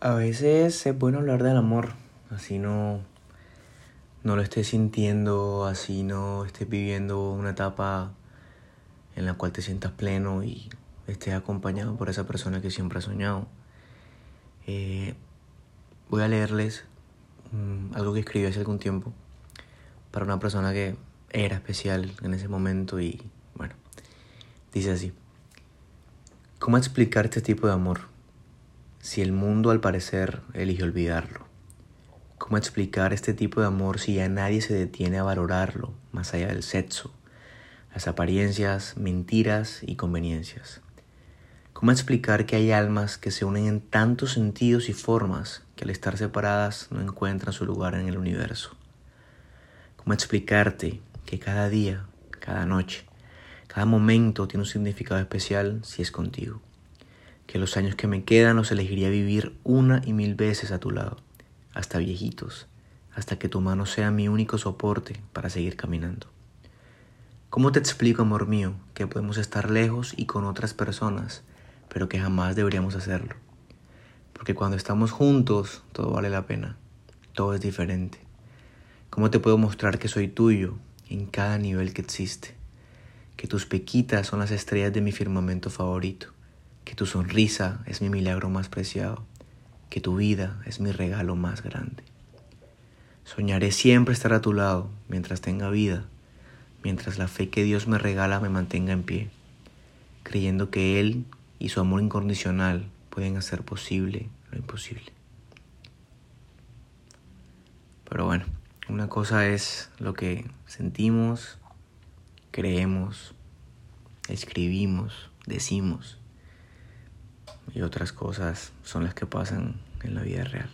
A veces es bueno hablar del amor, así no, no lo estés sintiendo, así no estés viviendo una etapa en la cual te sientas pleno y estés acompañado por esa persona que siempre has soñado. Eh, voy a leerles mm, algo que escribí hace algún tiempo para una persona que era especial en ese momento y bueno, dice así. ¿Cómo explicar este tipo de amor? Si el mundo al parecer elige olvidarlo? ¿Cómo explicar este tipo de amor si ya nadie se detiene a valorarlo más allá del sexo, las apariencias, mentiras y conveniencias? ¿Cómo explicar que hay almas que se unen en tantos sentidos y formas que al estar separadas no encuentran su lugar en el universo? ¿Cómo explicarte que cada día, cada noche, cada momento tiene un significado especial si es contigo? Que los años que me quedan los elegiría vivir una y mil veces a tu lado, hasta viejitos, hasta que tu mano sea mi único soporte para seguir caminando. ¿Cómo te explico, amor mío, que podemos estar lejos y con otras personas, pero que jamás deberíamos hacerlo? Porque cuando estamos juntos, todo vale la pena, todo es diferente. ¿Cómo te puedo mostrar que soy tuyo en cada nivel que existe? Que tus pequitas son las estrellas de mi firmamento favorito tu sonrisa es mi milagro más preciado, que tu vida es mi regalo más grande. Soñaré siempre estar a tu lado mientras tenga vida, mientras la fe que Dios me regala me mantenga en pie, creyendo que Él y su amor incondicional pueden hacer posible lo imposible. Pero bueno, una cosa es lo que sentimos, creemos, escribimos, decimos y otras cosas son las que pasan en la vida real.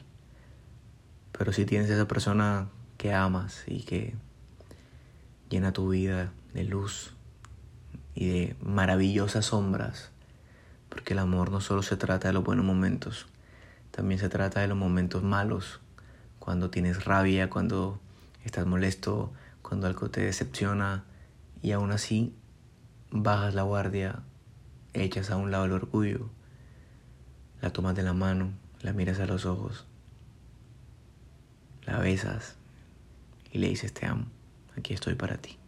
Pero si tienes esa persona que amas y que llena tu vida de luz y de maravillosas sombras, porque el amor no solo se trata de los buenos momentos, también se trata de los momentos malos, cuando tienes rabia, cuando estás molesto, cuando algo te decepciona y aún así bajas la guardia, echas a un lado el orgullo la tomas de la mano, la miras a los ojos, la besas y le dices te amo, aquí estoy para ti.